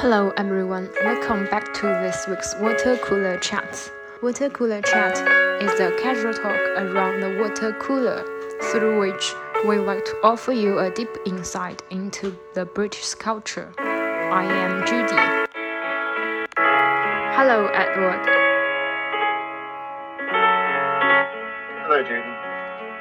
Hello everyone, welcome back to this week's Water Cooler Chat. Water Cooler Chat is a casual talk around the water cooler, through which we like to offer you a deep insight into the British culture. I am Judy. Hello Edward. Hello, Judy.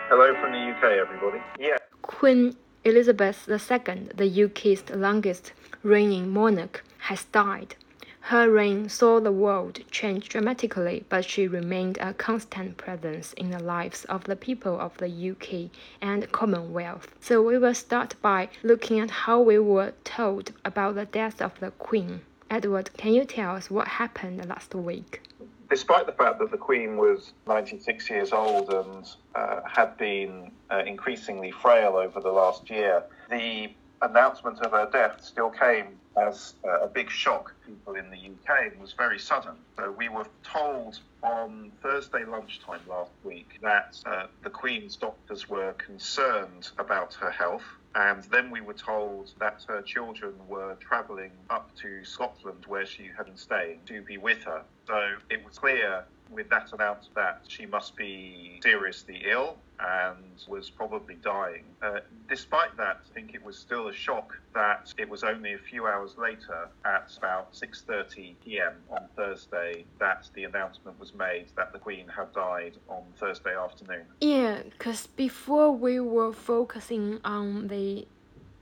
Hello from the UK, everybody. Yeah. Queen Elizabeth II, the UK's longest reigning monarch, has died. Her reign saw the world change dramatically, but she remained a constant presence in the lives of the people of the UK and Commonwealth. So we will start by looking at how we were told about the death of the Queen. Edward, can you tell us what happened last week? Despite the fact that the Queen was 96 years old and uh, had been uh, increasingly frail over the last year, the announcement of her death still came as uh, a big shock to people in the UK and was very sudden. So we were told on Thursday lunchtime last week that uh, the Queen's doctors were concerned about her health. And then we were told that her children were travelling up to Scotland, where she had been staying, to be with her. So it was clear with that announcement that she must be seriously ill and was probably dying. Uh, despite that, I think it was still a shock that it was only a few hours later, at about 6:30 p.m. on Thursday, that the announcement was made that the Queen had died on Thursday afternoon. Yeah, because before we were focusing on the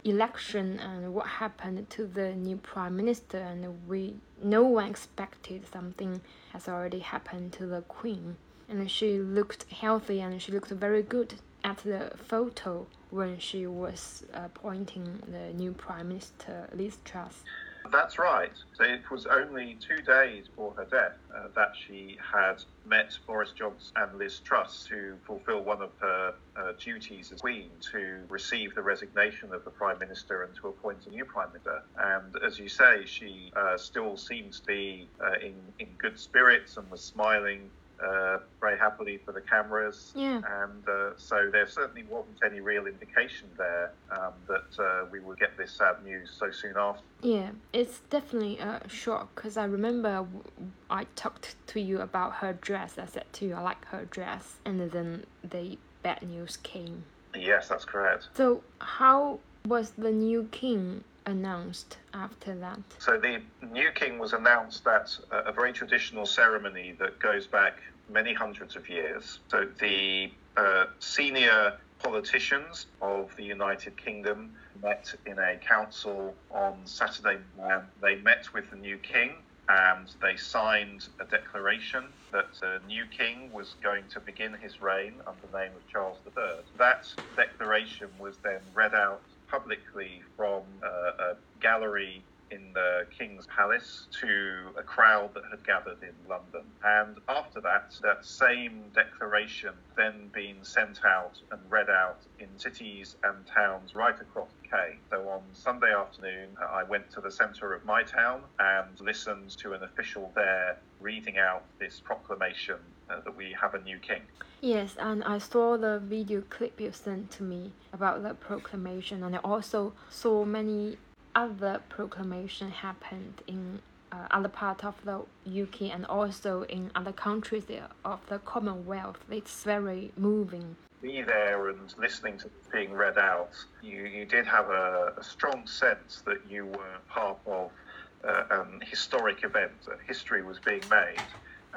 election and what happened to the new prime minister, and we no one expected something has already happened to the queen. And she looked healthy and she looked very good at the photo when she was appointing the new prime minister Liz Truss. That's right. So it was only two days before her death uh, that she had met Boris Johnson and Liz Truss to fulfil one of her uh, duties as Queen to receive the resignation of the Prime Minister and to appoint a new Prime Minister. And as you say, she uh, still seems to be uh, in, in good spirits and was smiling uh, very happily for the cameras. Yeah. And uh, so there certainly wasn't any real indication there um, that uh, we would get this sad news so soon after. Yeah, it's definitely a shock because I remember I talked to you about her dress. I said to you, I like her dress. And then the bad news came. Yes, that's correct. So, how was the new king announced after that? So the new king was announced at a very traditional ceremony that goes back many hundreds of years. So the uh, senior politicians of the United Kingdom met in a council on Saturday. They met with the new king and they signed a declaration that the new king was going to begin his reign under the name of Charles III. That declaration was then read out publicly from uh, a gallery in the King's Palace to a crowd that had gathered in London. And after that, that same declaration then being sent out and read out in cities and towns right across the UK. So on Sunday afternoon, uh, I went to the centre of my town and listened to an official there reading out this proclamation uh, that we have a new king. Yes, and I saw the video clip you sent to me about the proclamation, and I also saw many other proclamation happened in uh, other part of the UK and also in other countries of the Commonwealth. It's very moving. Be there and listening to being read out, you, you did have a, a strong sense that you were part of uh, an historic event, that history was being made,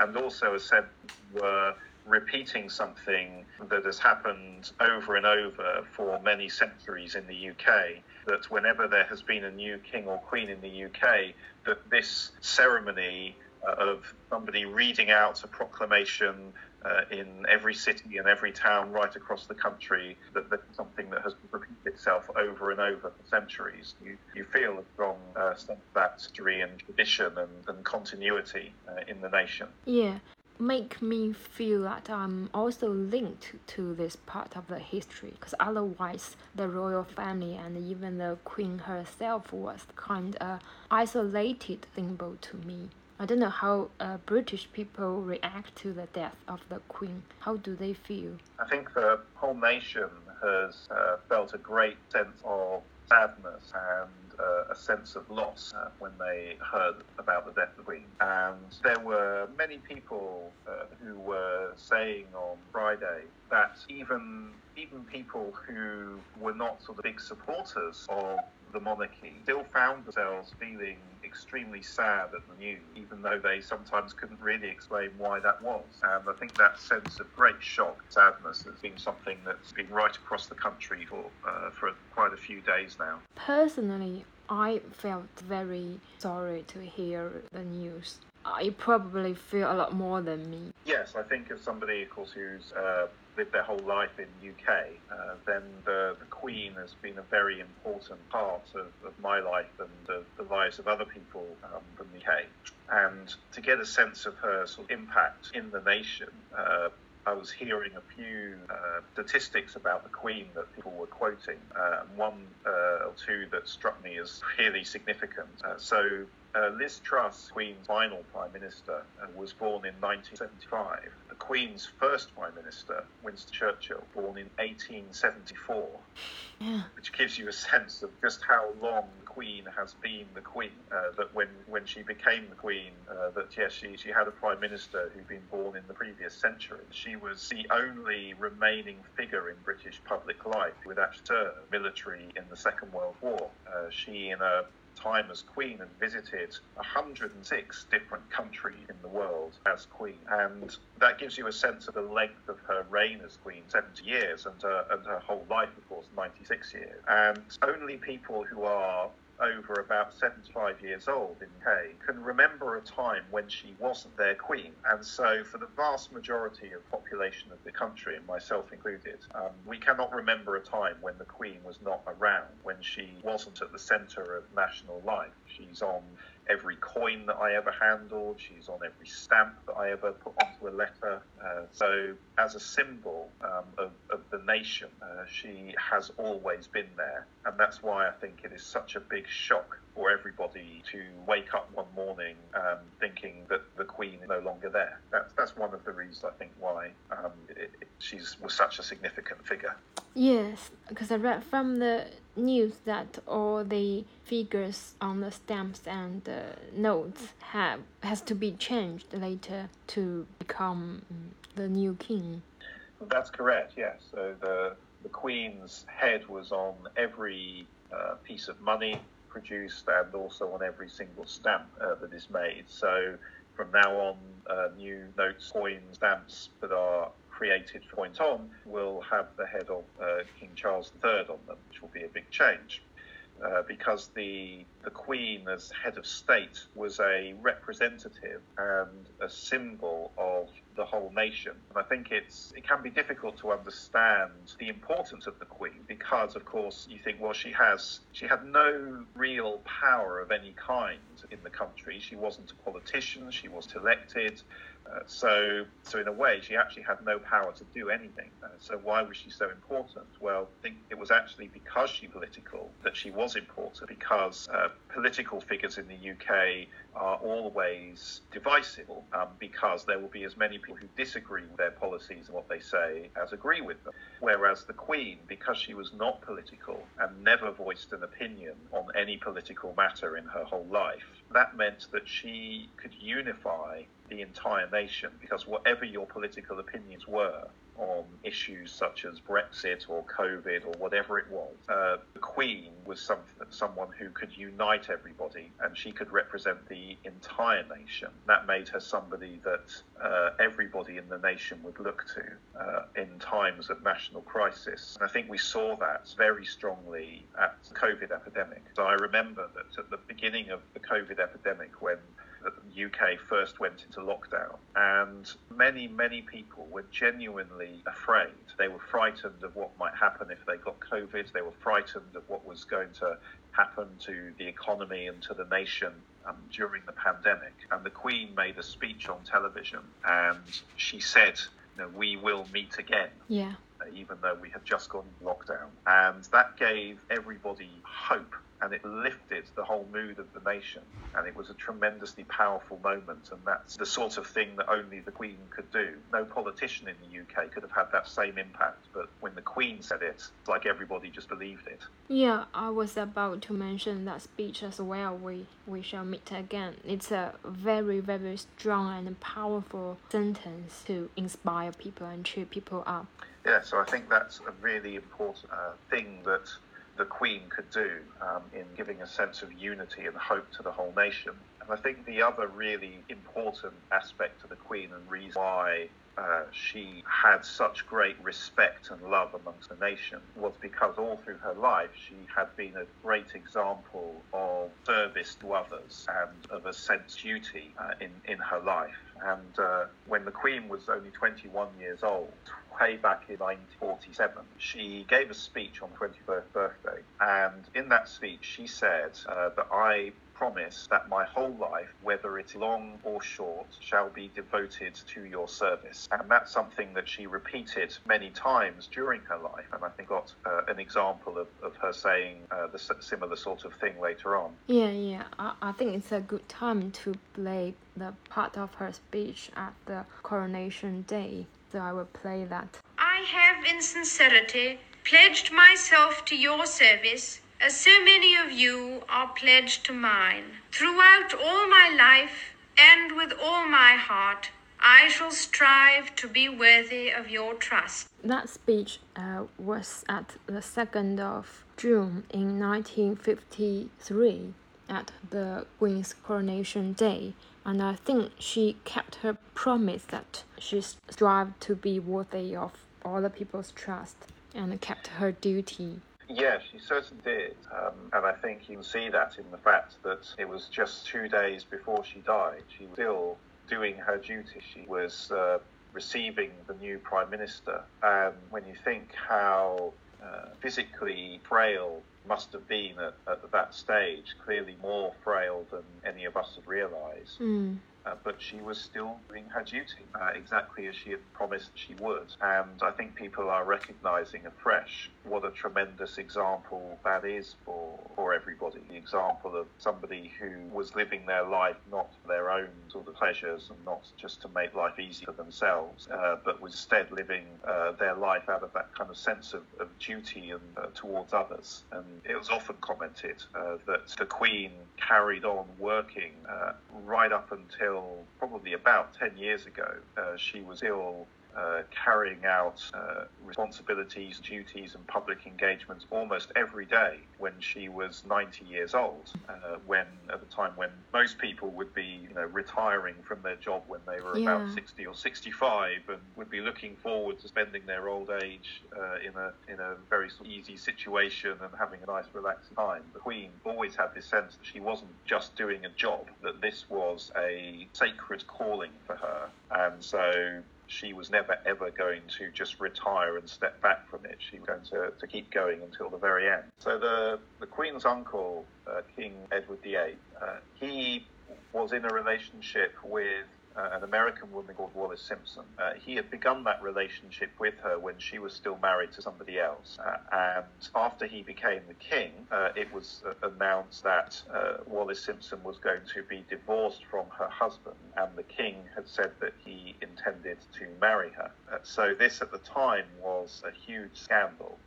and also a said were repeating something that has happened over and over for many centuries in the UK. That whenever there has been a new king or queen in the UK, that this ceremony uh, of somebody reading out a proclamation uh, in every city and every town right across the country that that's something that has repeated itself over and over for centuries. You, you feel a strong uh, sense of that history and tradition and, and continuity uh, in the nation. Yeah, make me feel that I'm also linked to this part of the history because otherwise the royal family and even the queen herself was kind of isolated symbol to me. I don't know how uh, British people react to the death of the Queen. How do they feel? I think the whole nation has uh, felt a great sense of sadness and uh, a sense of loss uh, when they heard about the death of the Queen. And there were many people uh, who were saying on Friday that even even people who were not sort of big supporters of the monarchy still found themselves feeling extremely sad at the news, even though they sometimes couldn't really explain why that was. And I think that sense of great shock, sadness, has been something that's been right across the country for uh, for quite a few days now. Personally, I felt very sorry to hear the news. I probably feel a lot more than me. Yes, I think as somebody, of course, who's uh, lived their whole life in UK, uh, then the, the Queen has been a very important part of, of my life and the, the lives of other people um, from the UK. And to get a sense of her sort of impact in the nation, uh, I was hearing a few uh, statistics about the Queen that people were quoting, uh, one uh, or two that struck me as really significant. Uh, so, uh, Liz Truss, Queen's final Prime Minister, uh, was born in 1975. The Queen's first Prime Minister, Winston Churchill, born in 1874, Yeah. which gives you a sense of just how long Queen has been the Queen. Uh, that when, when she became the Queen, uh, that yes, she, she had a Prime Minister who'd been born in the previous century. She was the only remaining figure in British public life actually served military in the Second World War. Uh, she, in a time as queen and visited 106 different countries in the world as queen and that gives you a sense of the length of her reign as queen 70 years and her, and her whole life of course 96 years and only people who are over about 75 years old in UK can remember a time when she wasn't their queen. And so, for the vast majority of population of the country, and myself included, um, we cannot remember a time when the queen was not around, when she wasn't at the centre of national life. She's on every coin that I ever handled. She's on every stamp that I ever put onto a letter. Uh, so, as a symbol um, of, of the nation, uh, she has always been there. And that's why I think it is such a big shock for everybody to wake up one morning um, thinking that the Queen is no longer there. That's, that's one of the reasons I think why um, it, it, she's was such a significant figure. Yes, because I read from the news that all the figures on the stamps and uh, notes have has to be changed later to become mm, the new king. That's correct. Yes. So the the Queen's head was on every uh, piece of money produced and also on every single stamp uh, that is made. So from now on, uh, new notes, coins, stamps that are created point on will have the head of uh, King Charles III on them, which will be a big change. Uh, because the the Queen as head of state was a representative and a symbol of the whole nation. And I think it's it can be difficult to understand the importance of the Queen because, of course, you think, well, she has she had no real power of any kind in the country. She wasn't a politician. She was elected. Uh, so, so in a way, she actually had no power to do anything. Uh, so, why was she so important? Well, I think it was actually because she political that she was important. Because uh, political figures in the UK are always divisive, um, because there will be as many people who disagree with their policies and what they say as agree with them. Whereas the Queen, because she was not political and never voiced an opinion on any political matter in her whole life, that meant that she could unify the entire nation because whatever your political opinions were on issues such as Brexit or COVID or whatever it was, uh, the Queen was some, someone who could unite everybody and she could represent the entire nation. That made her somebody that uh, everybody in the nation would look to uh, in times of national crisis. And I think we saw that very strongly at the COVID epidemic. So I remember that at the beginning of the COVID epidemic when the UK first went into lockdown, and many, many people were genuinely afraid. They were frightened of what might happen if they got COVID. They were frightened of what was going to happen to the economy and to the nation um, during the pandemic. And the Queen made a speech on television, and she said, you know, "We will meet again." Yeah. Even though we had just gone lockdown. And that gave everybody hope and it lifted the whole mood of the nation. And it was a tremendously powerful moment, and that's the sort of thing that only the Queen could do. No politician in the UK could have had that same impact, but when the Queen said it, like everybody just believed it. Yeah, I was about to mention that speech as well. We we shall meet again. It's a very very strong and powerful sentence to inspire people and cheer people up. Yeah, so I think that's a really important uh, thing that the Queen could do um, in giving a sense of unity and hope to the whole nation. And I think the other really important aspect to the Queen and reason why uh, she had such great respect and love amongst the nation was because all through her life she had been a great example of service to others and of a sense of duty uh, in, in her life. And uh, when the Queen was only 21 years old, way back in 1947, she gave a speech on her 21st birthday. And in that speech, she said uh, that I promise that my whole life, whether it's long or short, shall be devoted to your service. And that's something that she repeated many times during her life. And I think got uh, an example of, of her saying uh, the similar sort of thing later on. Yeah, yeah. I, I think it's a good time to play the part of her speech at the coronation day. So I will play that. I have in sincerity pledged myself to your service as so many of you are pledged to mine. Throughout all my life and with all my heart, I shall strive to be worthy of your trust. That speech uh, was at the 2nd of June in 1953 at the Queen's coronation day, and I think she kept her promise that she strived to be worthy of all the people's trust and kept her duty Yes, she certainly did. Um, and I think you can see that in the fact that it was just two days before she died. She was still doing her duty. She was uh, receiving the new Prime Minister. And when you think how uh, physically frail must have been at, at, that stage, clearly more frail than any of us have realised. Mm uh, but she was still doing her duty uh, exactly as she had promised she would. And I think people are recognizing afresh what a tremendous example that is for, for everybody. The example of somebody who was living their life not for their own sort of pleasures and not just to make life easy for themselves, uh, but was instead living uh, their life out of that kind of sense of, of duty and uh, towards others. And it was often commented uh, that the Queen carried on working right up until probably about 10 years ago, uh, she was ill uh, carrying out uh, responsibilities, duties, and public engagements almost every day when she was 90 years old. Uh, when at the time when most people would be, you know, retiring from their job when they were yeah. about 60 or 65, and would be looking forward to spending their old age uh, in a in a very sort of easy situation and having a nice, relaxed time. The Queen always had this sense that she wasn't just doing a job; that this was a sacred calling for her, and so she was never ever going to just retire and step back from it. She was going to, to keep going until the very end. So the, the Queen's uncle, uh, King Edward VIII, uh, he was in a relationship with uh, an American woman called Wallis Simpson. Uh, he had begun that relationship with her when she was still married to somebody else. Uh, and after he became the king, uh, it was uh, announced that uh, Wallis Simpson was going to be divorced from her husband, and the king had said that he intended to marry her. so, this at the time was a huge scandal,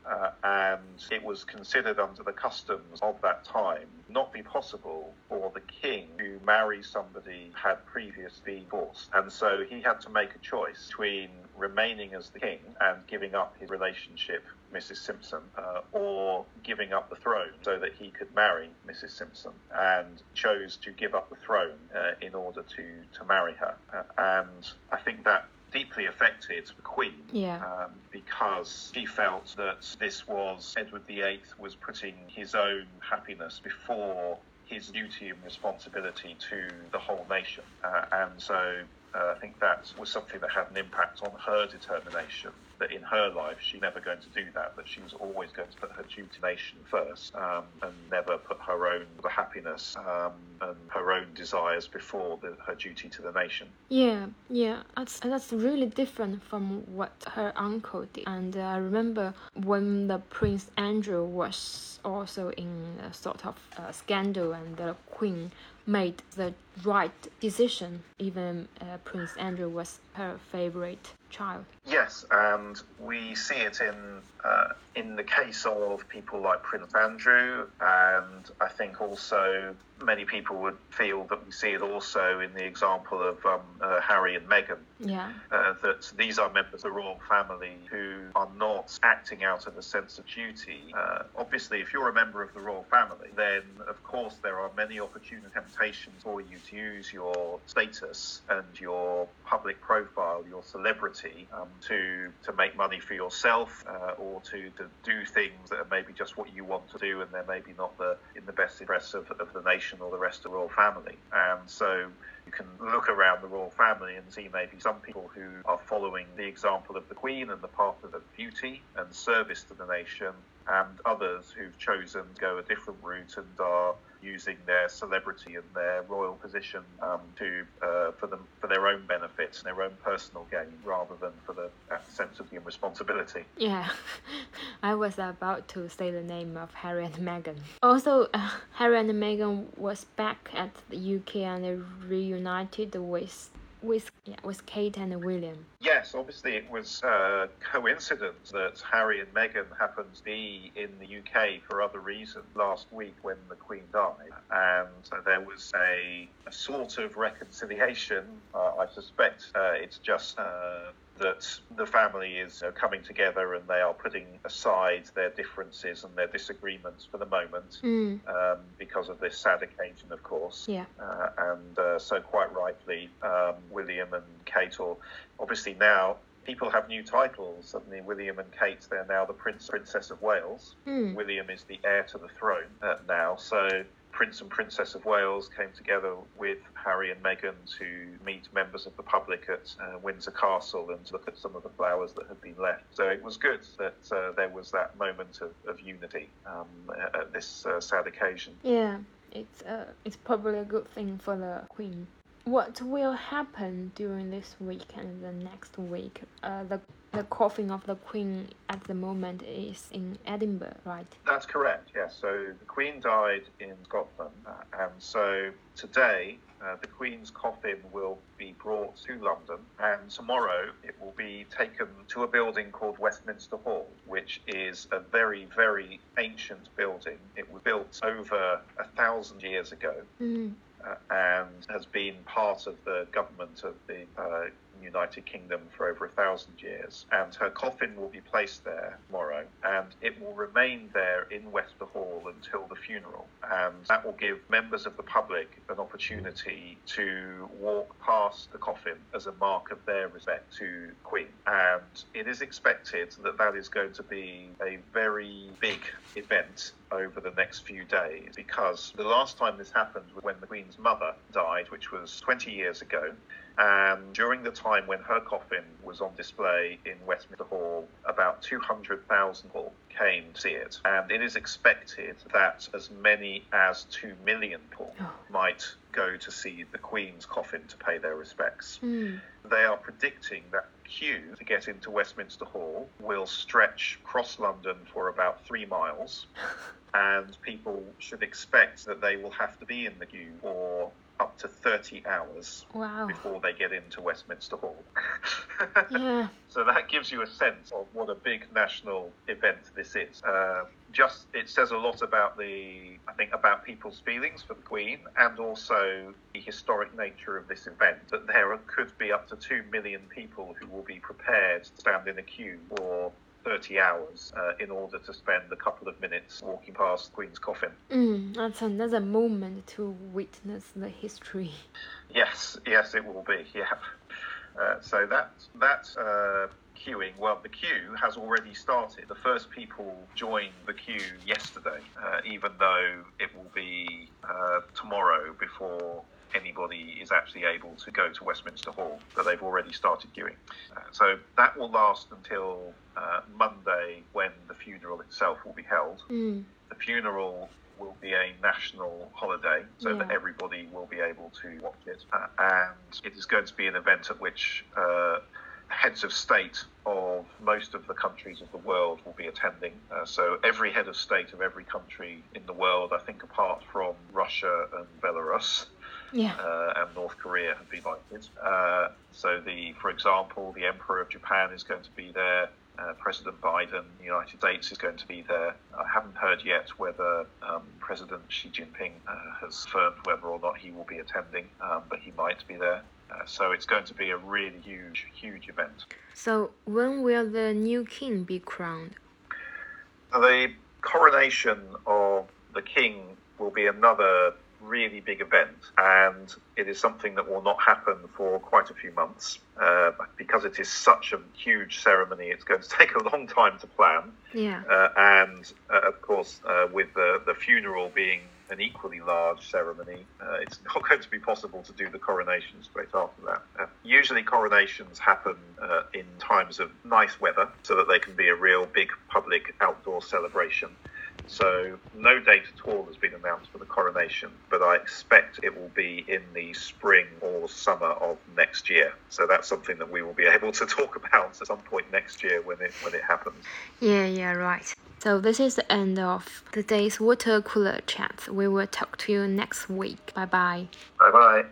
and it was considered under the customs of that time not be possible for the king to marry somebody who had previously divorced. And so he had to make a choice between remaining as the king and giving up his relationship Mrs. Simpson, uh, or giving up the throne so that he could marry Mrs. Simpson, and chose to give up the throne uh, in order to, to marry her. Uh, and I think that deeply affected the Queen yeah. um, because she felt that this was Edward VIII was putting his own happiness before his duty and responsibility to the whole nation. Uh, and so uh, I think that was something that had an impact on her determination that in her life she's never going to do that, that she was always going to put her duty nation first um, and never put her own happiness um, and her own desires before the, her duty to the nation. Yeah, yeah, that's that's really different from what her uncle did. And uh, I remember when the Prince Andrew was also in a sort of uh, scandal, and the Queen made the right decision. Even uh, Prince Andrew was her favorite child. Yes, and we see it in uh, in the case of people like Prince Andrew, and I think also many people would feel that we see it also in the example of um, uh, Harry and Meghan. Yeah. Uh, that these are members of the royal family who are not acting out of a sense of duty. Uh, obviously, if you're a member of the royal family, then of course there are many opportune temptations for you to use your status and your public profile, your celebrity, um, to to make money for yourself uh, or to, to do things that are maybe just what you want to do, and they're maybe not the in the best interest of, of the nation or the rest of the royal family. And so you can look around the royal family and see maybe some people who are following the example of the Queen and the path of beauty and service to the nation, and others who've chosen to go a different route and are using their celebrity and their royal position um, to uh, for them for their own benefits and their own personal gain rather than for the uh, sense of being responsibility. Yeah, I was about to say the name of Harry and Meghan. Also, uh, Harry and Meghan was back at the UK and they reunited with with yeah, with Kate and William. Yes, obviously it was a coincidence that Harry and Meghan happened to be in the UK for other reasons last week when the Queen died, and there was a, a sort of reconciliation. Uh, I suspect uh, it's just. Uh, that the family is coming together and they are putting aside their differences and their disagreements for the moment mm. um, because of this sad occasion, of course. Yeah. Uh, and uh, so, quite rightly, um, William and Kate, or obviously now people have new titles. Suddenly, William and Kate, they're now the Prince Princess of Wales. Mm. William is the heir to the throne uh, now. So Prince and Princess of Wales came together with Harry and Meghan to meet members of the public at uh, Windsor Castle and to look at some of the flowers that had been left. So it was good that uh, there was that moment of, of unity um, at this uh, sad occasion. Yeah, it's uh, it's probably a good thing for the Queen. What will happen during this week and the next week? Uh, the the coffin of the Queen at the moment is in Edinburgh, right? That's correct, yes. So the Queen died in Scotland, uh, and so today uh, the Queen's coffin will be brought to London, and tomorrow it will be taken to a building called Westminster Hall, which is a very, very ancient building. It was built over a thousand years ago. Mm. Uh, and has been part of the government of the uh, United Kingdom for over a thousand years. And her coffin will be placed there tomorrow, and it will remain there in Westminster Hall until the funeral. And that will give members of the public an opportunity to walk past the coffin as a mark of their respect to Queen. And it is expected that that is going to be a very big event over the next few days because the last time this happened was when the Queen's mother died, which was 20 years ago. And during the time when her coffin was on display in Westminster Hall, about 200,000 people came to see it. And it is expected that as many as 2 million people Oh. might go to see the Queen's coffin to pay their respects. Mm. They are predicting that queue to get into Westminster Hall will stretch across London for about three miles, and people should expect that they will have to be in the queue for to 30 hours Wow. before they get into Westminster Hall. Yeah. So that gives you a sense of what a big national event this is. Um, just it says a lot about the, I think, about people's feelings for the Queen, and also the historic nature of this event. That there could be up to two million people who will be prepared to stand in a queue for 30 hours uh, in order to spend a couple of minutes walking past Queen's coffin. Mm, that's another moment to witness the history. Yes, yes, it will be. Yeah. Uh, so that that uh, queuing, well, the queue has already started. The first people joined the queue yesterday, uh, even though it will be uh, tomorrow before anybody is actually able to go to Westminster Hall. But they've already started queuing. Uh, so that will last until uh, Monday, when the funeral itself will be held. Mm. The funeral will be a national holiday so that everybody will be able to watch it. Uh, and it is going to be an event at which uh, heads of state of most of the countries of the world will be attending. Uh, so every head of state of every country in the world, I think apart from Russia and Belarus, Yeah. uh, and North Korea have been invited. Uh, so, the, for example, the Emperor of Japan is going to be there. Uh, President Biden, the United States, is going to be there. I haven't heard yet whether um, President Xi Jinping uh, has confirmed whether or not he will be attending, um, but he might be there. Uh, so it's going to be a really huge, huge event. So when will the new king be crowned? The coronation of the king will be another really big event, and it is something that will not happen for quite a few months. Uh, because it is such a huge ceremony, it's going to take a long time to plan. Yeah. Uh, and uh, of course, uh, with the, the funeral being an equally large ceremony, uh, it's not going to be possible to do the coronation straight after that. Uh, usually, coronations happen uh, in times of nice weather so that they can be a real big public outdoor celebration. So, no date at all has been announced for the coronation, but I expect it will be in the spring or summer of next year. So, that's something that we will be able to talk about at some point next year when it when it happens. Yeah, yeah, right. So this is the end of today's water cooler chat. We will talk to you next week. Bye bye. Bye bye.